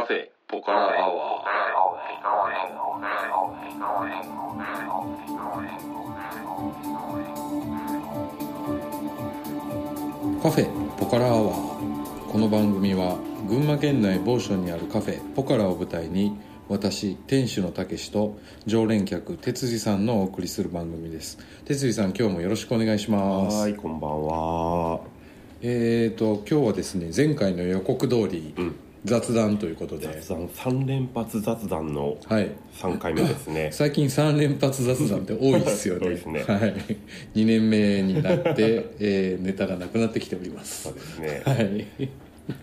カフェポカラアワーカフェポカラアワーこの番組は群馬県内某所にあるカフェポカラを舞台に私店主のたけしと常連客哲司さんのお送りする番組です。哲司さん今日もよろしくお願いします。はいこんばんは。えーと今日はですね前回の予告通り、うん雑談ということで。雑談3連発雑談のはい。3回目ですね。最近3連発雑談って多いですよね。多いですね。はい、2年目になって、えーネタがなくなってきております。そうですね。はい。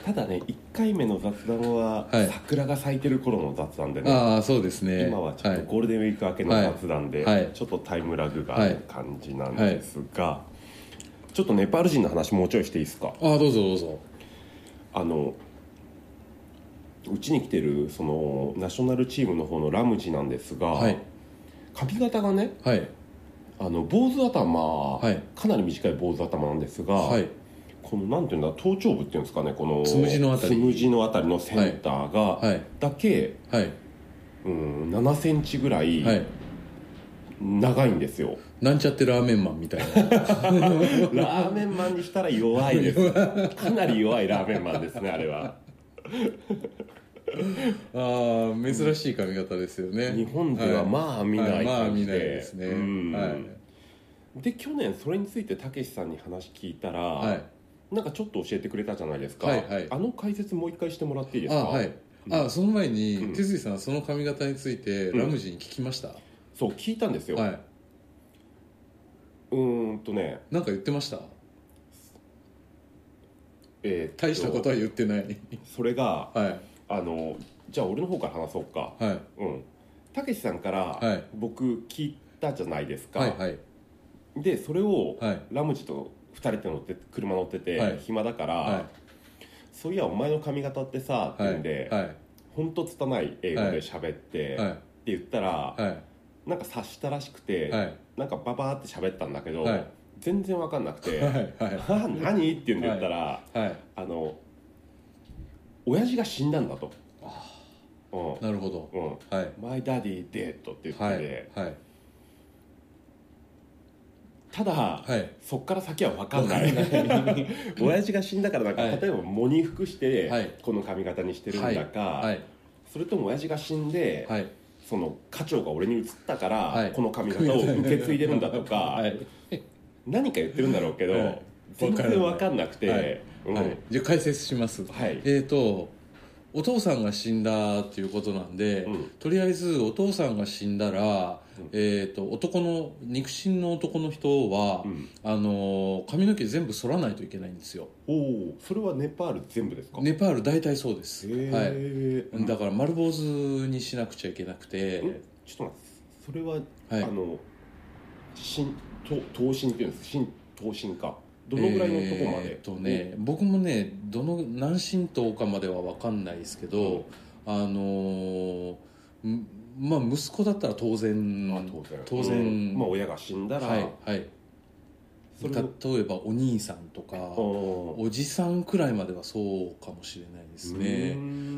ただね1回目の雑談は、はい。桜が咲いてる頃の雑談でね。ああそうですね。今はちょっとい。ゴールデンウィーク明けの雑談で、はい。はいちょっとタイムラグがある感じなんですが、ちょっとネパール人の話もうちょいしていいですか？ああどうぞどうぞ。あのうちに来てるそのナショナルチームの方のラムジなんですが、はい。髪型がねはい。あの坊主頭、はい。かなり短い坊主頭なんですが、はい。このなんていうんだ頭頂部っていうんですかねこのつむじのあたり。つむじのあたりのセンターが、はい。だけ、はい。うん、7センチぐらいはい。長いんですよ、なんちゃってラーメンマンみたいな。ラーメンマンにしたら弱いです。かなり弱いラーメンマンですねあれは ああ珍しい髪型ですよね。日本ではまあ見ないはいまあ見ないですね。うん。はい。で去年それについてたけしさんに話聞いたら、はい。なんかちょっと教えてくれたじゃないですか、はいはい。あの解説もう一回してもらっていいですか？あはい。あその前にうん。哲司さんその髪型についてうん。ラムジに聞きました、そう聞いたんですよ、はい。うーんとね。なんか言ってました？えー大したことは言ってない。それがはい。あのじゃあ俺の方から話そうか。はい。うん。たけしさんからはい。僕聞いたじゃないですか、はいはい。でそれをはい。ラムジと2人で乗って車乗ってて、はい。暇だから、はそういやお前の髪型ってさってい言うんで、はい。ほんと拙い英語で喋って、はい。って言ったら、はい。なんか察したらしくて、はい。なんかババーって喋ったんだけど、はい全然わかんなくて「は いはい。あ 何?」って言うんで言ったら、はいあの親父が死んだんだと。うなるほど。んうん。はい「マイダディデッド」って言ってて、はいはい。ただ、はい。そっから先は分かんない。親父が死んだからなんか、はい。例えば喪に服して、はい。この髪型にしてるんだか、はい。それとも親父が死んで、はい。その家長が俺に移ったから、はい。この髪型を受け継いでるんだとか、はい何か言ってるんだろうけど、はい。全然分かんなくて、はい。うん。はい。じゃあ解説します。はい。えーとお父さんが死んだっていうことなんで、うん。とりあえずお父さんが死んだら、うん。えー、と男の肉親の男の人は、うん。あのー髪の毛全部剃らないといけないんですよ。おおそれはネパール全部ですか？ネパール大体そうです、はい、だから丸坊主にしなくちゃいけなくて、うんちょっと待って。それは、はい。あの新と頭身っていうんです新頭身か。どのぐらいのとこまで、えーっとね僕もねどの何神道かまでは分かんないですけど、あのーんまあ息子だったら当然まあ当然。当然うん。まあ親が死んだら、はいはい。例えばお兄さんとかおおじさんくらいまではそうかもしれないですね。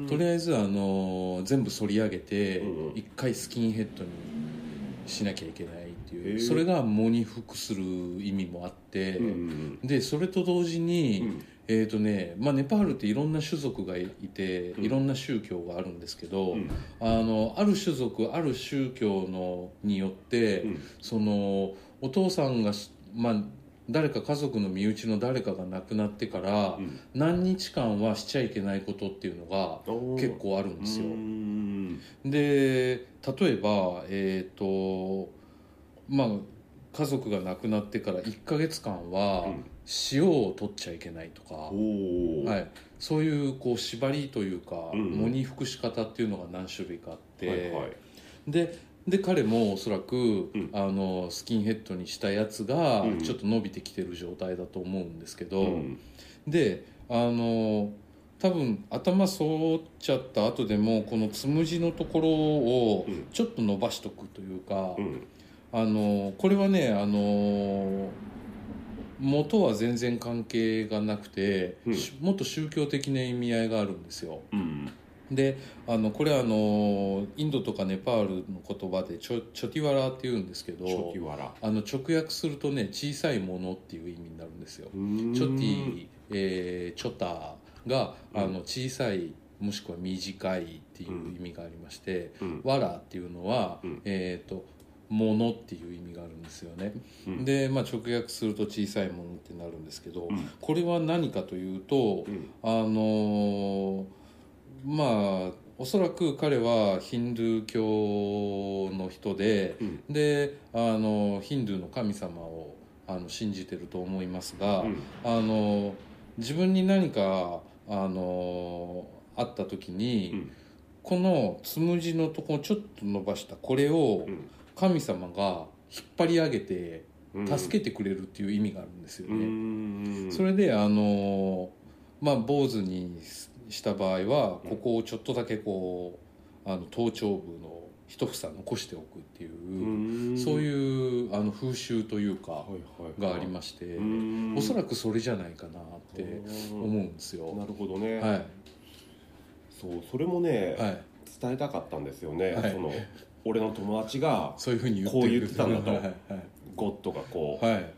とりああえずあの全部反り上げてうん。一回スキンヘッドにしなきゃいけないっていう。それが喪に服する意味もあって。うんうんでそれと同時に、うん。えーとねまあ、ネパールっていろんな種族がいてうん。いろんな宗教があるんですけど、うん。あのある種族ある宗教のによって、うん。そのお父さんが、まあ、誰か家族の身内の誰かが亡くなってから、うん。何日間はしちゃいけないことっていうのが結構あるんですよ。う。んで例えばえっ、とまあ家族が亡くなってから1ヶ月間はうん。塩を取っちゃいけないとか、はい、そういうこう縛りというか、うん喪に服し方っていうのが何種類かあって、でで彼もおそらく、ん。あのスキンヘッドにしたやつがうん。ちょっと伸びてきてる状態だと思うんですけど、うん。であの多分頭剃っちゃった後でもこのつむじのところをうん。ちょっと伸ばしとくというか、うんあのこれはねあの元は全然関係がなくて、うん。しもっと宗教的な意味合いがあるんですよ。うん。であのこれはあのインドとかネパールの言葉でチョチョティワラっていうんですけどチョティワラ。あの直訳するとね小さいものっていう意味になるんですよ。チョティ、えーチョタがあの小さいもしくは短いっていう意味がありまして、うん。ワラっていうのは、うん。えっ、とものっていう意味があるんですよね、うん。で、まあ、直訳すると小さいものってなるんですけど、うん。これは何かというと、うん。あのーまあおそらく彼はヒンドゥー教の人で、うん。であのヒンドゥーの神様をあの信じてると思いますが、うん。あの自分に何かあのあった時に、うん。このつむじのとこをちょっと伸ばしたこれをうん神様が引っ張り上げてうん。助けてくれるっていう意味があるんですようね。ん。それであのまあ坊主にした場合はここをちょっとだけこうあの頭頂部の一房残しておくっていう、そうういうあの風習というかがありまして、うん。おそらくそれじゃないかなって思うんですよ。なるほどね、はい。そうそれもね、はい。伝えたかったんですよね、はい。その俺の友達がそういうふうに言ってこう言ってたんだと。はいはいゴッドがこう、はい、はい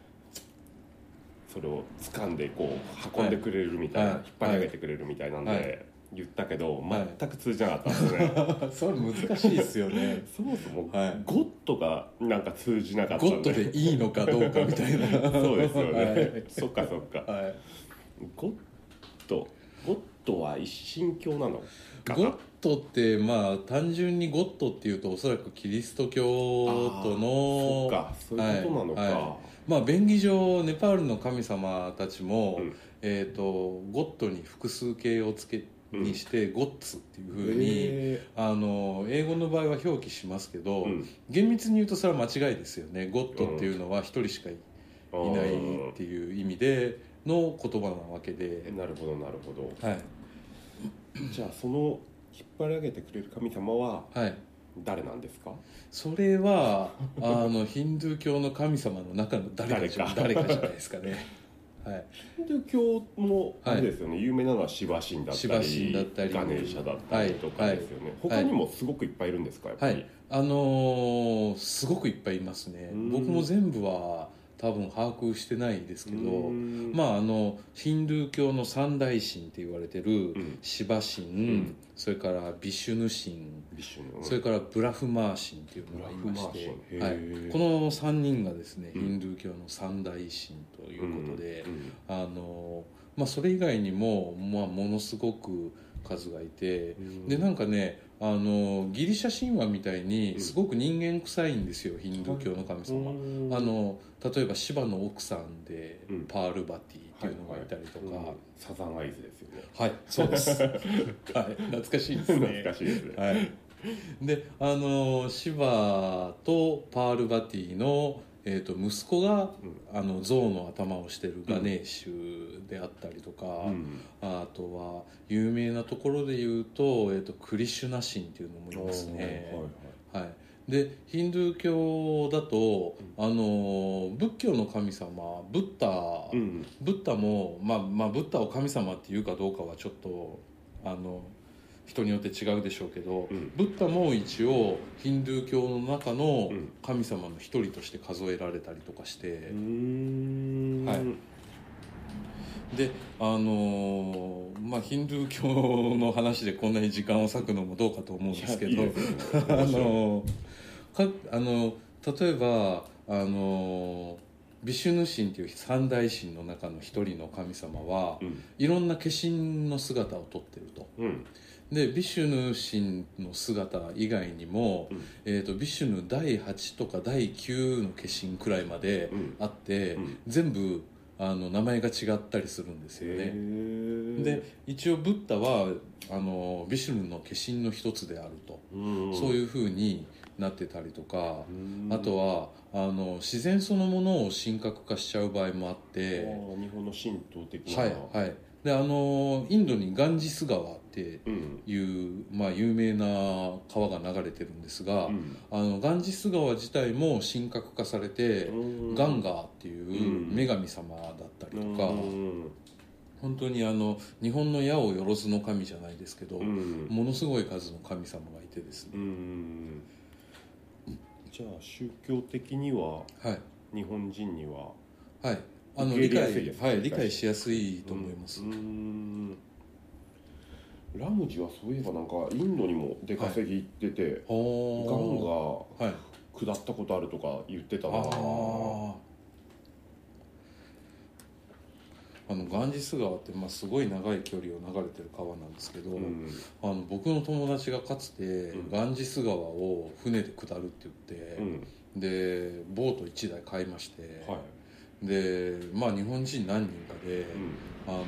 それを掴んでこう運んでくれるみたいな、はい。引っ張り上げてくれるみたいなんで、はい。言ったけどはい。全く通じなかったんですね、それ難しいですよね。そもそも、はい。ゴッドがなんか通じなかったんゴッドでいいのかどうかみたいな。そうですよね、はい。そっかそっか。はい。ゴッドゴッドは一神教なの？ゴッドってまあ単純にゴッドっていうとおそらくキリスト教徒のそっかそういうことなのか、はいはい。まあ便宜上ネパールの神様たちも、うん。えー、とゴッドに複数形をつけにして、ゴッツっていうふうに、へあの英語の場合は表記しますけど、うん。厳密に言うとそれは間違いですよね。ゴッドっていうのは一人しかいないっていう意味での言葉なわけで、なるほどなるほど。はい。じゃあその引っ張り上げてくれる神様ははい、誰なんですか？それは あのヒンドゥー教の神様の中の誰かじゃ誰誰か。かじゃないですかね、はい、ヒンドゥー教もあれですよね、有名なのはシバ神だったシバり神だったりガネーシャだったりとかですよね、はい。他にもすごくいっぱいいるんですかやっぱり、はい、あのーすごくいっぱいいますね。うん。僕も全部は多分把握してないですけどうん。まああのヒンドゥー教の三大神って言われてるん。シバ神、ん。それからビシュヌ神それからブラフマー神っていうのがいましてはい。この3人がですね、うん。ヒンドゥー教の三大神ということで、うん。あのまあ、それ以外にも、まあ、ものすごく数がいて、うん。でなんかねあのギリシャ神話みたいにうん。すごく人間臭いんですよ、ヒンドゥー教の神様、うん。あの例えばシバの奥さんで、うん。パールバティっていうのがいたりとか、はい。はい。サザンアイズですよね。はい、そうです。はい、懐かしいですね。懐かしいですね。はい。で、あのシバとパールバティのえー、と息子が、あの象の頭をしてるガネーシュであったりとか、うん。あとは有名なところで言うと,、えー、とクリシュナ神っていうのもいますね。はいでヒンドゥー教だと、あの仏教の神様ブッダ、うん。ブッダも、まあ、まあブッダを神様っていうかどうかはちょっとあの人によって違うでしょうけど、うん。ブッダも一応ヒンドゥー教の中のうん。神様の一人として数えられたりとかして、はい。であのーまあヒンドゥー教の話でこんなに時間を割くのもどうかと思うんですけど あのかあの例えばあのビシュヌ神っていう三大神の中の一人の神様は、うん。いろんな化身の姿をとってると。うん。でビシュヌ神の姿以外にも、うん。えー、とビシュヌ第8とか第9の化身くらいまでうん。あって、うん。全部あの名前が違ったりするんですよへねー。で一応ブッダはあのビシュヌの化身の一つであると、うん。そういうふうになってたりとか、うん。あとはあの自然そのものを神格化しちゃう場合もあっあて、ー日本の神道的な。はいはい。であのインドにガンジス川ってうん。いう、まあ、有名な川が流れてるんですが、うん。あのガンジス川自体も神格化されて、うん。ガンガーっていううん。女神様だったりとか、うん。本当にあの日本の矢をよろずの神じゃないですけど、うん。ものすごい数の神様がいてですね、うんじゃあ宗教的にははい。日本人にははい。あの理解はい理解しやすいと思います、うん。ラムジはそういえばなんかインドにも出稼ぎ行ってて、ガンおがはい。下ったことあるとか言ってたな。あああのガンジス川って、まあ、すごい長い距離を流れてる川なんですけど、うん。あの僕の友達がかつて、うん。ガンジス川を船で下るって言って、うん。でボート1台買いまして、はい。でまあ日本人何人かで、うん。あの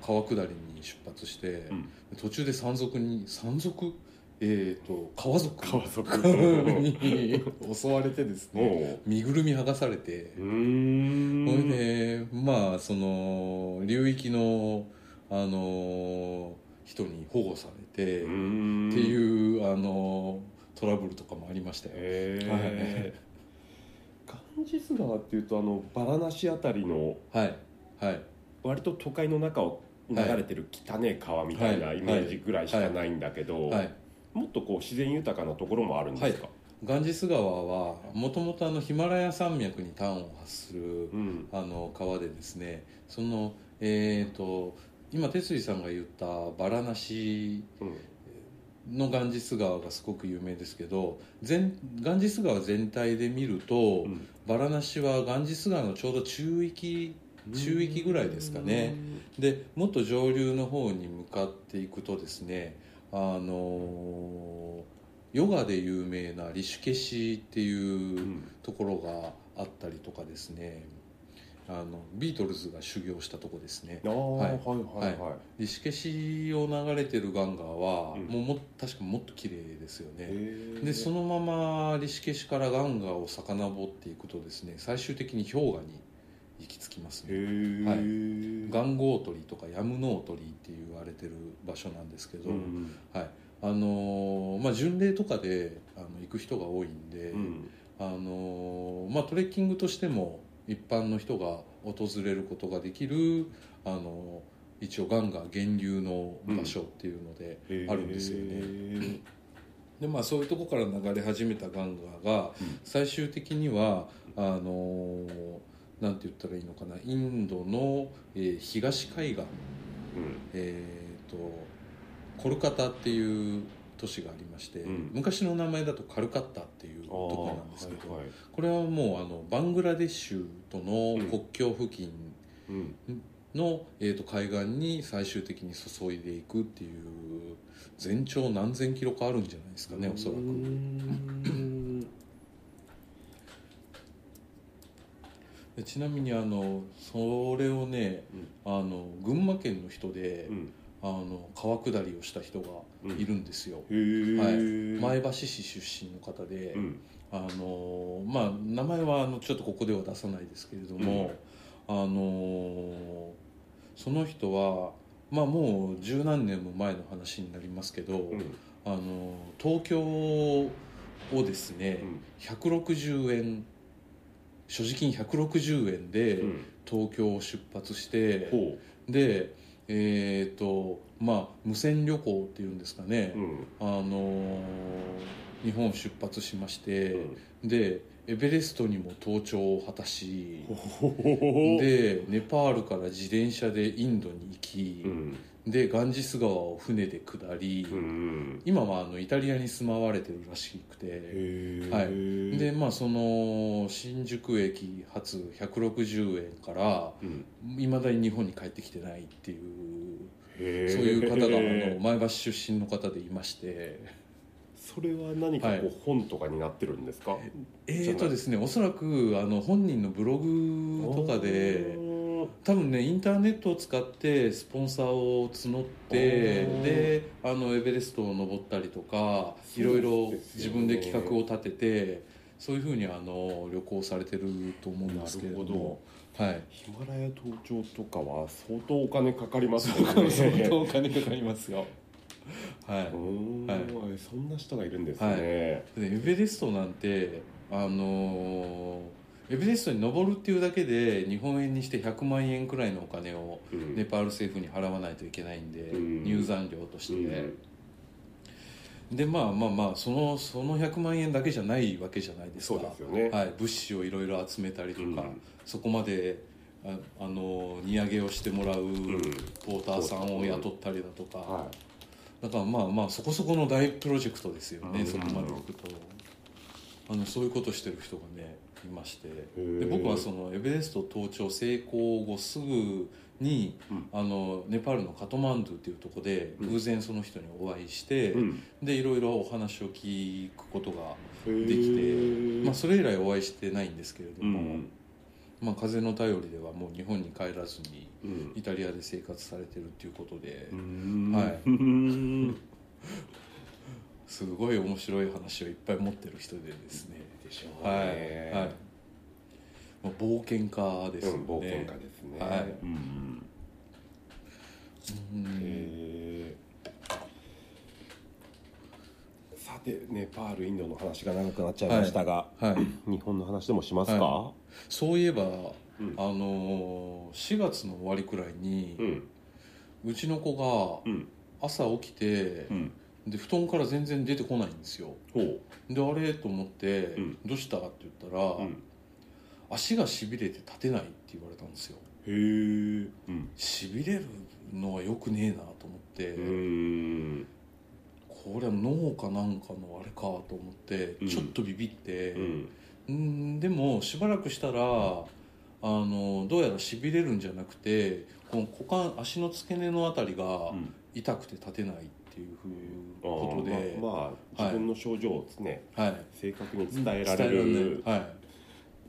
川下りに出発して、うん。途中で山賊に山賊えー、と川族川族に 襲われてですね身ぐるみ剥がされて。うーん。それでまあその流域のあの人に保護されて、っていうあのトラブルとかもありましたよ、へえガンジス川っていうとあのバラナシあたりのはい。はい。割と都会の中を流れてる汚い川みたいなはい。イメージぐらいしかないんだけど、はいもっとこう自然豊かなところもあるんですか、ガンジス川はもともとあのヒマラヤ山脈に端を発するうん。あの川でですねそのえっ、と今哲司さんが言ったバラナシうん。のガンジス川がすごく有名ですけど全ガンジス川全体で見ると、うん。バラナシはガンジス川のちょうど中域中域ぐらいですかね。でもっと上流の方に向かっていくとですねあのヨガで有名なリシュケシっていううん。ところがあったりとかですね。あのビートルズが修行したとこですね。はい。はいはいはい、リシュケシを流れてるガンガーは、うん。もうも確かもっと綺麗ですよね。でそのままリシュケシからガンガーを遡っていくとですね最終的に氷河に行き着きますへねえ、はい。ガンゴー鳥とかヤムノー鳥って言われてる場所なんですけど、うんはい。あのーまあ、巡礼とかであの行く人が多いんで、うん。あのーまあ、トレッキングとしても一般の人が訪れることができる、あのー一応ガンガー源流の場所っていうのであるんですよね。でまあ、そういうとこから流れ始めたガンガーがうん。最終的にはあのーなんて言ったらいいのかな。インドの、えー東海岸、うん。えー、とコルカタっていう都市がありまして、うん。昔の名前だとカルカッタっていうところなんですけど、はいはい。これはもうあのバングラデシュとの国境付近うん。の、えー、と海岸に最終的に注いでいくっていう全長何千キロかあるんじゃないですかねおそらく。うーんでちなみにあのそれをねあの群馬県の人で、うん。あの川下りをした人がいるんですよ、へえ前橋市出身の方で、うん。あのまあ名前はあのちょっとここでは出さないですけれども、あのその人はまあもう十何年も前の話になりますけど、うん。あの東京をですね、うん。160円所持金160円でうん。東京を出発して、ほでえっ、とまあ無線旅行っていうんですかね、ううん。あのー日本を出発しまして、うん。でエベレストにも登頂を果たし、でネパールから自転車でインドに行き、うん。でガンジス川を船で下り、うん今はあのイタリアに住まわれてるらしくて、はい。でまあその新宿駅発160円からうん。いまだに日本に帰ってきてないっていうそういう方があの前橋出身の方でいましてそれは何かこはう本とかになってるんですか？えーとですねおそらくあの本人のブログとかで多分ねインターネットを使ってスポンサーを募ってであのエベレストを登ったりとかいろいろ自分で企画を立ててそういうふうにあの旅行されてると思うんですけれども。はい。ヒマラヤ登頂とかは相当お金かかりますよ相ね当お金かかりますよはうーんはいそんな人がいるんですね、はい。でエベレストなんてあのーエベレストに登るっていうだけで日本円にして100万円くらいのお金をうん。ネパール政府に払わないといけないんで、うん。入山料として、うん。でまあまあまあそのその100万円だけじゃないわけじゃないですか。そうですよね。はい、物資をいろいろ集めたりとか、うん。そこまでああの荷上げをしてもらうポーターさんを雇ったりだとか、はだからまあまあそこそこの大プロジェクトですよね、うん。そこまで行くと。あのそういうことしてる人がねいまして。ーで僕はそのエベレスト登頂成功後すぐに、うん。あのネパールのカトマンドゥっていうところでうん。偶然その人にお会いして、うん。でいろいろお話を聞くことがいできて、まあ、それ以来お会いしてないんですけれども、うんまあ、風の便りではもう日本に帰らずにうん。イタリアで生活されてるっていうことで、うん。はい。う んすごい面白い話をいっぱい持ってる人でですね。でしょうね。はい、はい。まあ、冒険家ですよね、うん冒険家ですね。はい。うん。うん。へーさてネパールインドの話が長くなっちゃいましたが、はい日本の話でもしますか、はそういえば、うん。あのー4月の終わりくらいに、うん。うちの子がうん。朝起きて、うん。で布団から全然出てこないんですよ。であれ？と思って、うん。どうした？って言ったら、うん。足がしびれて立てないって言われたんですよ。へえうん。しびれるのはよくねえなと思って、うんこれは脳かなんかのあれかと思って、うん。ちょっとビビってう、ん。うんでもしばらくしたらあのどうやらしびれるんじゃなくてこの股間足の付け根のあたりがうん。痛くて立てないっていうふうことで、まあ、まあ自分の症状をですね、はい。正確に伝えられる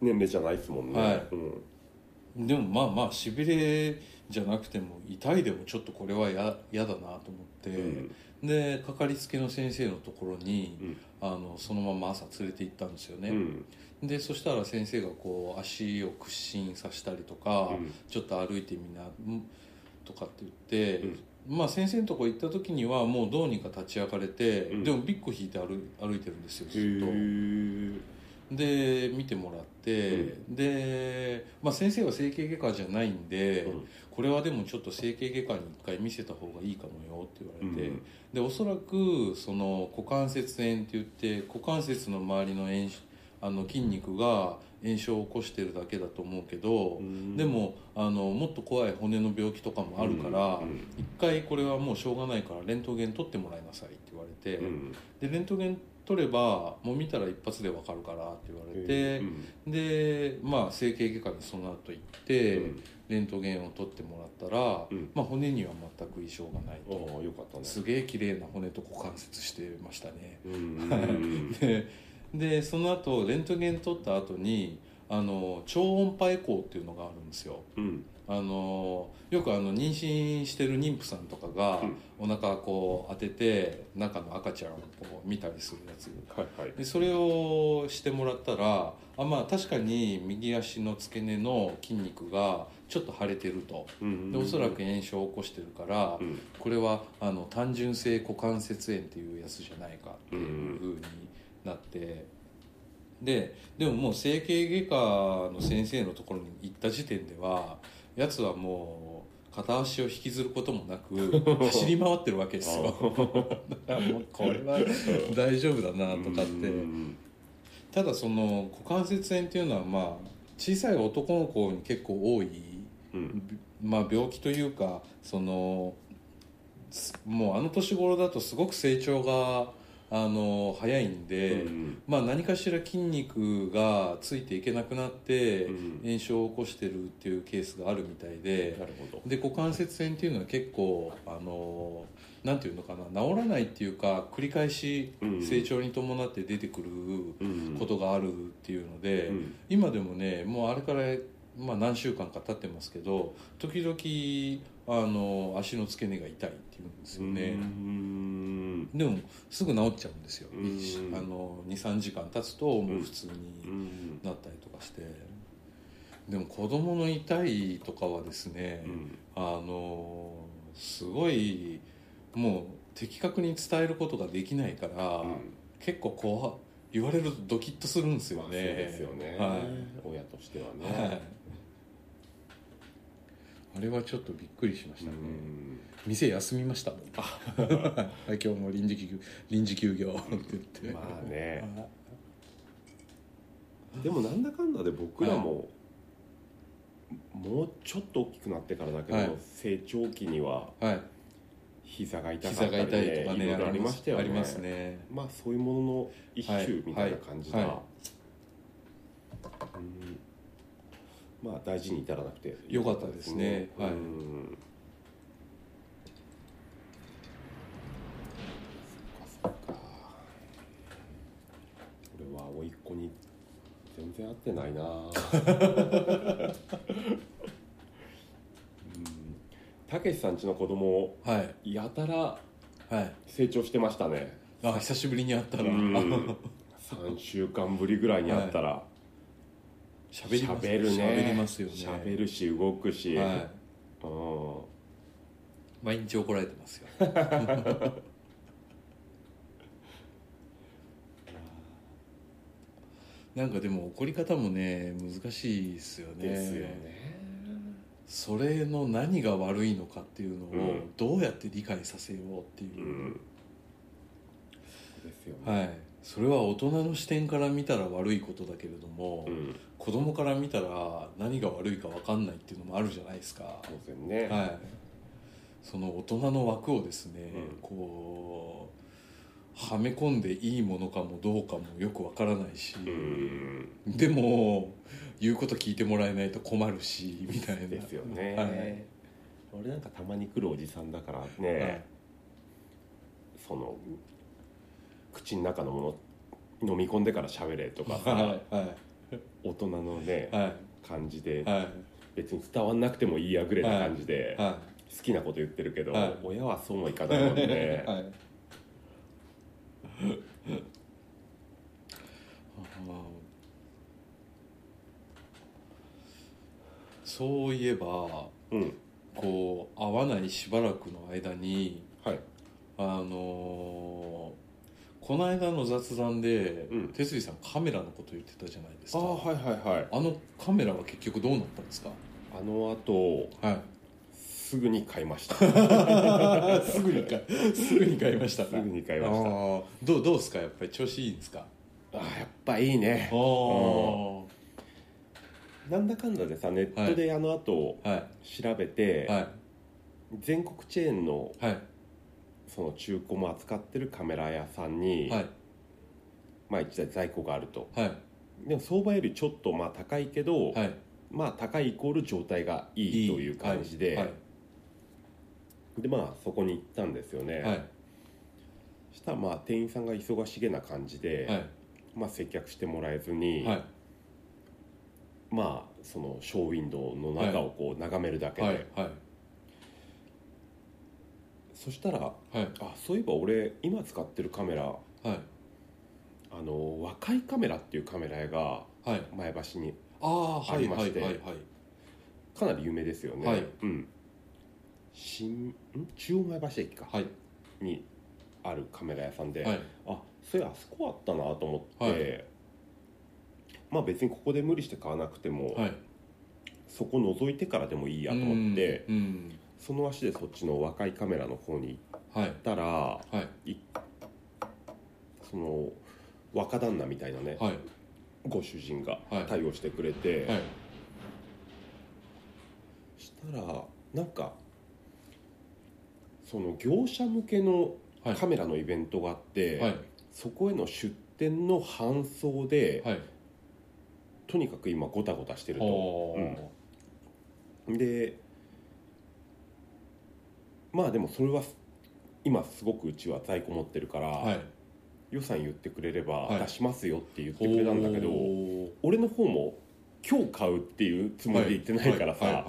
年齢じゃないですもんね、はい。うん。でもまあまあしびれじゃなくても痛いでもちょっとこれはや嫌だなと思って、うんでかかりつけの先生のところに、うん。あのそのまま朝連れて行ったんですよね、うん。でそしたら先生がこう足を屈伸させたりとか、うん。ちょっと歩いてみなうんとかって言って、うん。まあ先生のとこ行った時にはもうどうにか立ち上がれて、うん。でもビッグ引いて歩歩いてるんですよずっと。で見てもらって、で、まあ、先生は整形外科じゃないんで、うん。これはでもちょっと整形外科に一回見せた方がいいかもよって言われて、うん。でおそらくその股関節炎って言って股関節の周りの炎しあの筋肉が炎症を起こしてるだけだと思うけど、うん。でもあのもっと怖い骨の病気とかもあるから、うん。うん。一回これはもうしょうがないからレントゲン取ってもらいなさいって言われて、うん。でレントゲン取ればもう見たら一発でわかるからって言われて、うんでまあ整形外科にその後行って、うん。レントゲンを取ってもらったら、うん。まあ、骨には全く異常がないあと。あよかったね。すげえ綺麗な骨と股関節してましたね、うん。ででその後レントゲン取った後にあの超音波エコーっていうのがあるんですよ。うんあのよくあの妊娠してる妊婦さんとかが、お腹こう当てて中の赤ちゃんをこう見たりするやつ。はいはい。でそれをしてもらったらあまあ確かに右足の付け根の筋肉がちょっと腫れてると。うん。でおそらく炎症を起こしてるから、うん。これはあの単純性股関節炎っていうやつじゃないかっていうふうになって。ででももう整形外科の先生のところに行った時点ではやつはもう片足を引きずることもなく 走り回ってるわけですよ。だからもうこれは大丈夫だなとかって。うん。ただその股関節炎っていうのはまあ小さい男の子に結構多い、うん。まあ、病気というかそのすもうあの年頃だとすごく成長があの早いんで、うんまあ、何かしら筋肉がついていけなくなってうん炎症を起こしてるっていうケースがあるみたいで、なるほど。で股関節炎っていうのは結構あのなんていうのかな治らないっていうか繰り返しうん成長に伴って出てくるうん。ことがあるっていうので、うん。今でもねもうあれから、まあ、何週間か経ってますけど時々あの足の付け根が痛いっていうんですよね、うん。でもすぐ治っちゃうんですよ、うん。あの23時間経つともう普通うにんなったりとかして、でも子供の痛いとかはですね、うん。あのすごいもう的確に伝えることができないから、うん。結構怖言われるとドキッとするんですよね、まあそうですよね、はい。親としてはね、はいあれはちょっとびっくりしましたね、うん。店休みましたもんはい今日も臨時休臨時休業って言って。まあね。はでもなんだかんだで僕らも、もうちょっと大きくなってからだけど、はい。成長期にはいはい。膝が痛かったり、ね、とかねありましたよね。ありますね。まあそういうものの一種みたいな感じだ、はいはいうんまあ大事に至らなくて。よかったですね。はい。甥っ子に全然会ってないな。うん。たけしさんちの子供はい。やたらはい。成長してましたね。あ久しぶりに会ったらうん。3週間ぶりぐらいに会ったら喋ります喋るね。喋りますよね。喋るし動くし、はい。うん。毎日怒られてますよ。なんかでも怒り方もね難しいですよね。ですよね。それの何が悪いのかっていうのをうん。どうやって理解させようっていう。う、ん。そうですよね、はいそれは大人の視点から見たら悪いことだけれども、うん。子供から見たら何が悪いか分かんないっていうのもあるじゃないですか、当然ね、はい、その大人の枠をですね、うん。こうはめ込んでいいものかもどうかもよくわからないし、うん。でも言うこと聞いてもらえないと困るしみたいな。ですよね、はい。俺なんかたまに来るおじさんだからね、はい。その口の中のもの飲み込んでから喋れとかさ、はいはい。大人のね、はい感じで、はい。別に伝わんなくてもいいやぐらいな感じで、は好きなこと言ってるけど、はい。親はそうもいかないもん い。ね そういえばうん。こう会わないしばらくの間にはい。あのーこの間の雑談で、うん。哲司さんカメラのこと言ってたじゃないですか。ああはいはいはい。あのカメラは結局どうなったんですか？あの後はい。すぐに買いました。すぐに買いすぐに買いましたか？すぐに買いました。どうどうですか？やっぱり調子いいんですか？あーやっぱいいね。なんだかんだでさネットであの後はい。調べて、はい。全国チェーンのはいその中古も扱ってるカメラ屋さんに、はい。まあ一台在庫があると。はい。でも相場よりちょっとまあ高いけど、はい。まあ高いイコール状態がいいという感じで、はい。でまあそこに行ったんですよね、はい。したらまあ店員さんが忙しげな感じで、はい。まあ接客してもらえずに、はい。まあそのショーウィンドウの中をこう眺めるだけで、はい。はいそしたらはい。あそういえば俺今使ってるカメラはい。あの若いカメラっていうカメラ屋がはい。前橋にありましてかなり有名ですよね、はい。うん。新ん？中央前橋駅か、はい。にあるカメラ屋さんで、はい。あそういやあそこあったなと思って、はい。まあ別にここで無理して買わなくても、はい。そこ覗いてからでもいいやと思って、うんうんその足でそっちの若いカメラの方に行っはいたらはい。その若旦那みたいなね、はい。ご主人がはい。対応してくれて、はい。したらなんかその業者向けのはい。カメラのイベントがあって、はい。そこへの出店の搬送で、はい。とにかく今ゴタゴタしてると、おーでまあでもそれは今すごくうちは在庫持ってるから、はい。予算言ってくれればはい。出しますよって言ってくれたんだけど、おー。俺の方も今日買うっていうつもりで言ってないからさ、はい。はい。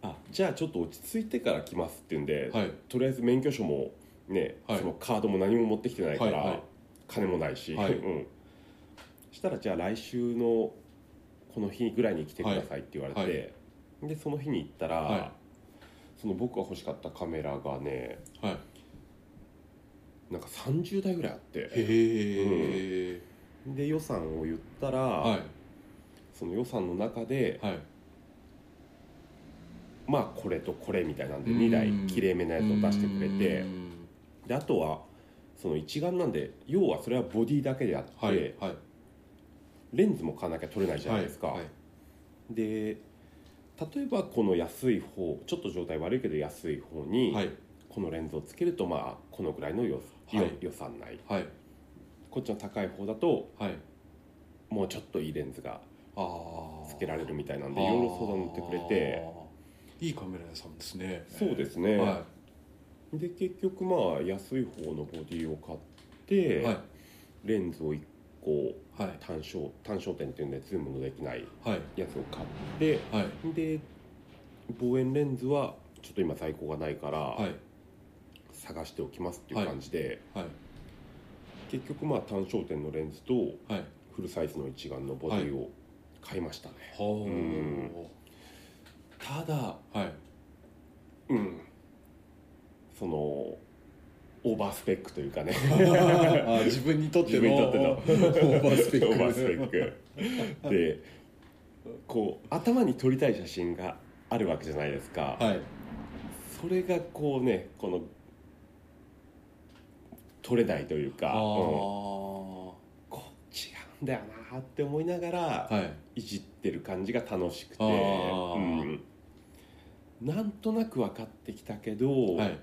あじゃあちょっと落ち着いてから来ますっていうんで、はい。とりあえず免許証もね、はい。そのカードも何も持ってきてないから、はい。はい。金もないし、はい。うん、したらじゃあ来週のこの日ぐらいに来てくださいって言われて、はい。でその日に行ったら、はいその僕が欲しかったカメラがねはい。なんか30台ぐらいあって。へえで予算を言ったら、はい。その予算の中ではい。まあこれとこれみたいなんで2台きれいめなやつを出してくれて。うん。であとはその一眼なんで要はそれはボディだけであって、はいはい。レンズも買わなきゃ撮れないじゃないですか、で例えばこの安い方ちょっと状態悪いけど安い方に、はい。このレンズをつけるとまあこのぐらいの予,、はい。予算内。はい。こっちの高い方だとはい。もうちょっといいレンズがつけられるみたいなんでいろいろ相談乗ってくれて。いいカメラ屋さんですね。そうですね、はで結局まあ安い方のボディを買って、いはい。レンズを1個はい。単焦単焦点っていうんでズームのできないはい。やつを買ってはい。で望遠レンズはちょっと今在庫がないから、はい。探しておきますっていう感じで、はい。結局まあ単焦点のレンズとはい。フルサイズの一眼のボディを買いましたね、ただはい。うん。そのオーバースペックというかね。あ自分にとってのオーバースペック。でこう頭に撮りたい写真があるわけじゃないですか、はい。それがこうねこの撮れないというか、うんこう違うんだよなって思いながら、はい。いじってる感じが楽しくて、うん、なんとなく分かってきたけど、はい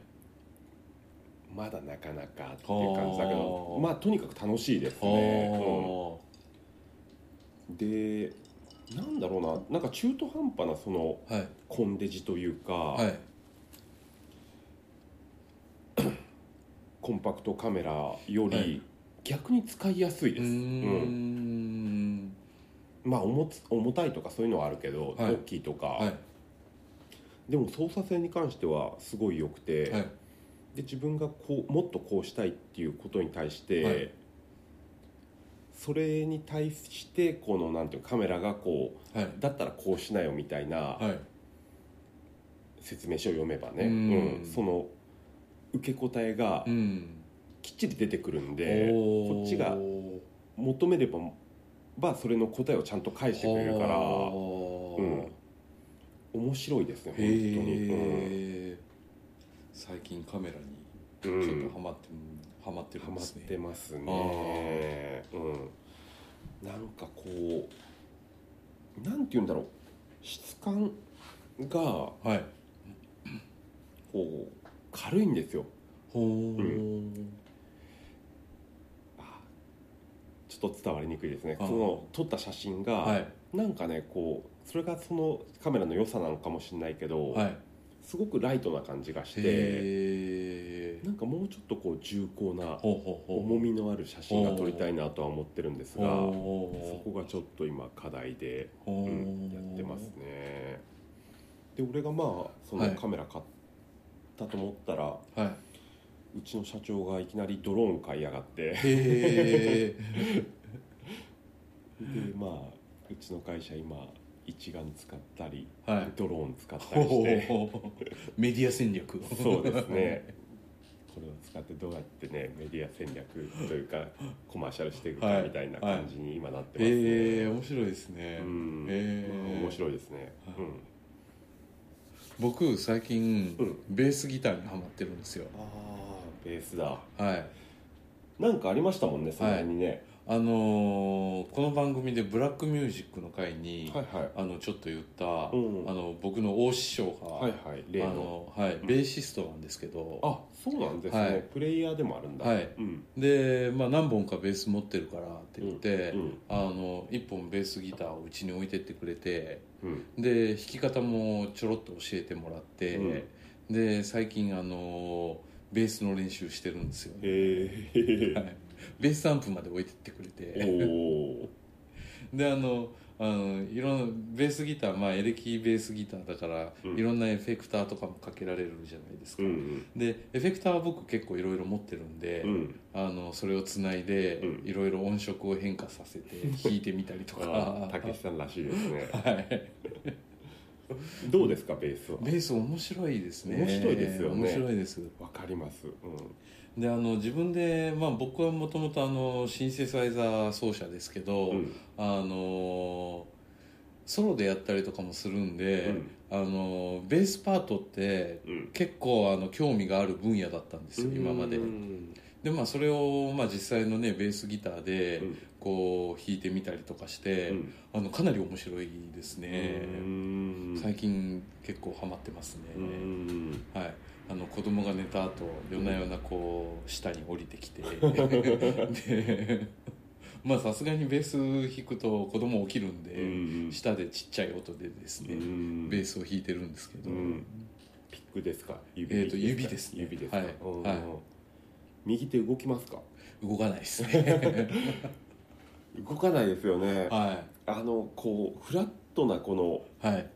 まだなかなかっていう感じだけどまあとにかく楽しいですあね、ーう。んでなんだろうな。なんか中途半端なそのはい。コンデジというか、はい。コンパクトカメラよりはい。逆に使いやすいうです、ーうん。んまあ重つ重たいとかそういうのはあるけど、はい。大きいとか、はい。でも操作性に関してはすごい良くて、はいで自分がこうもっとこうしたいっていうことに対して、はい。それに対してこのなんていうかカメラがこうはい。だったらこうしなよみたいなはい。説明書を読めばね、うん。うん。その受け答えがうん。きっちり出てくるんで、おー。こっちが求めればばそれの答えをちゃんと返してくれるからはうん。面白いですねー本当に、最近カメラにちょっとハマってハマってるハマっんですね。てますね。うん。なんかこうなんて言うんだろう。質感がはい。こう軽いんですよ。ほー。あちょっと伝わりにくいですね。あその撮った写真が、はい。なんかねこうそれがそのカメラの良さなのかもしれないけど、はいすごくライトな感じがしてなんかもうちょっとこう重厚な重みのある写真が撮りたいなとは思ってるんですがほそこがちょっと今課題で、う。んやってますね。で俺がまあそのはい。カメラ買ったと思ったら、はうちの社長がいきなりドローン買いやがって。でまあうちの会社今一眼使ったり、はい。ドローン使ったりして。メディア戦略そうですね。これを使ってどうやってねメディア戦略というか コマーシャルしていくはい。かみたいな感じに今なってますね、へえ面白いですね。うん、へえまあ面白いですね、はい。うん。僕最近うん。ベースギターにハマってるんですよ。ああベースだ。はい。なんかありましたもんねその辺にね、あのーこの番組でブラックミュージックの回に、はいはい。あのちょっと言った、うん。あの僕の大師匠が、はいはい。例あののはい、ベーシストなんですけど、あそうなんですね、はい。プレイヤーでもあるんだ。はい。うん。で、まあ、何本かベース持ってるからって言って、うん。うん。あの1本ベースギターをうちに置いてってくれてうん。で弾き方もちょろっと教えてもらって、うん。で最近あのベースの練習してるんですよ、へえはい、ベースアンプまで置いてってくれて。であのあのいろんなベースギターまあエレキベースギターだから、うん。いろんなエフェクターとかもかけられるじゃないですか、うんでエフェクターは僕結構いろいろ持ってるんで、うん。あのそれをつないでうん。いろいろ音色を変化させて弾いてみたりとか。たけしさんらしいですね。はい どうですかベースは？ベース面白いですね。面白いですよね。面白いです。わかります。うであの自分で、まあ、僕はもともとシンセサイザー奏者ですけど、んうん。あのソロでやったりとかもするんで、あのベースパートってうん。結構あの興味がある分野だったんですよ今まで。うん。でまあそれを、まあ、実際のねベースギターでうんこう弾いてみたりとかして、うん。あのかなり面白いですね、うん。最近結構ハマってますね、うん。はい、あの子供が寝た後夜な夜なこう下に降りてきて。でまあさすがにベース弾くと子供起きるんで、うん下でちっちゃい音でですね、うん。ベースを弾いてるんですけど、うん。ピックですか？指。えーと指ですね。指ですか、はい。うん。はい。右手動きますか？動かないですね 動かないですよね。はあのこうフラットなこのいはい。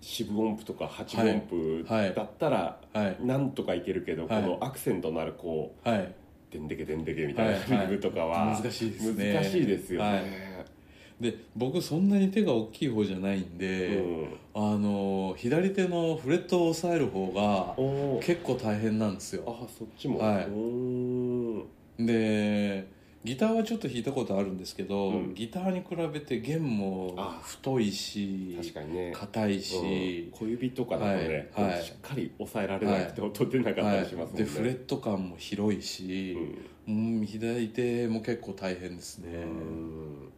四分音符とか八分音符はい。だったらはい。なんとかいけるけど、はい。このアクセントのあるこうはい「でんでけでんでけ」みたいなリズムとかは難しいですね。難しいですよね、はい。で僕そんなに手が大きい方じゃないんで、うん。あの左手のフレットを押さえる方が結構大変なんですよ。あそっちも、はい。うーん。でギターはちょっと弾いたことあるんですけど、うん。ギターに比べて弦もあ。太いし確かにね。硬いし。うん、小指とかだとね、はいはい。しっかり押さえられなくて音出なかったはいりしますもんね、でフレット感も広いし、うん、左手も結構大変ですね、うん。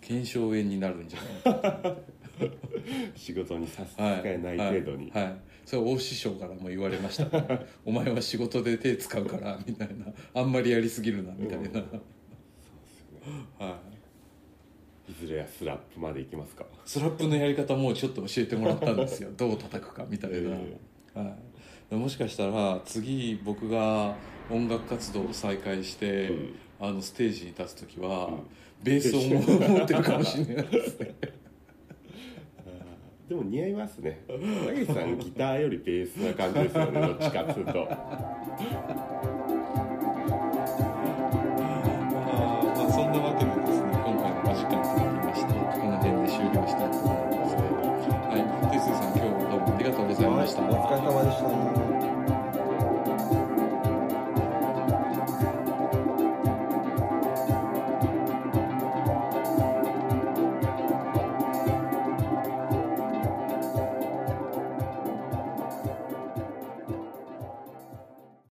腱鞘炎になるんじゃないか 仕事に差し支はいえない程度に、はい、はい。それは大師匠からも言われました、ね、お前は仕事で手使うからみたいな。あんまりやりすぎるなみたいな、うん。そうですよね。はい。いずれはスラップまで行きますか。スラップのやり方もちょっと教えてもらったんですよ。どう叩くかみたいな、はい、もしかしたら次僕が音楽活動を再開して、うん。あのステージに立つ時は、うん。ベースをも持ってるかもしれないですねでも似合いますね。田口さんギターよりベースな感じですよね どっちかっつうと。あーまあそんなわけでですね今回もお時間となりましてこの辺で終了したいと思います。はい哲司さん今日はどうもありがとうございました、お疲れ様でした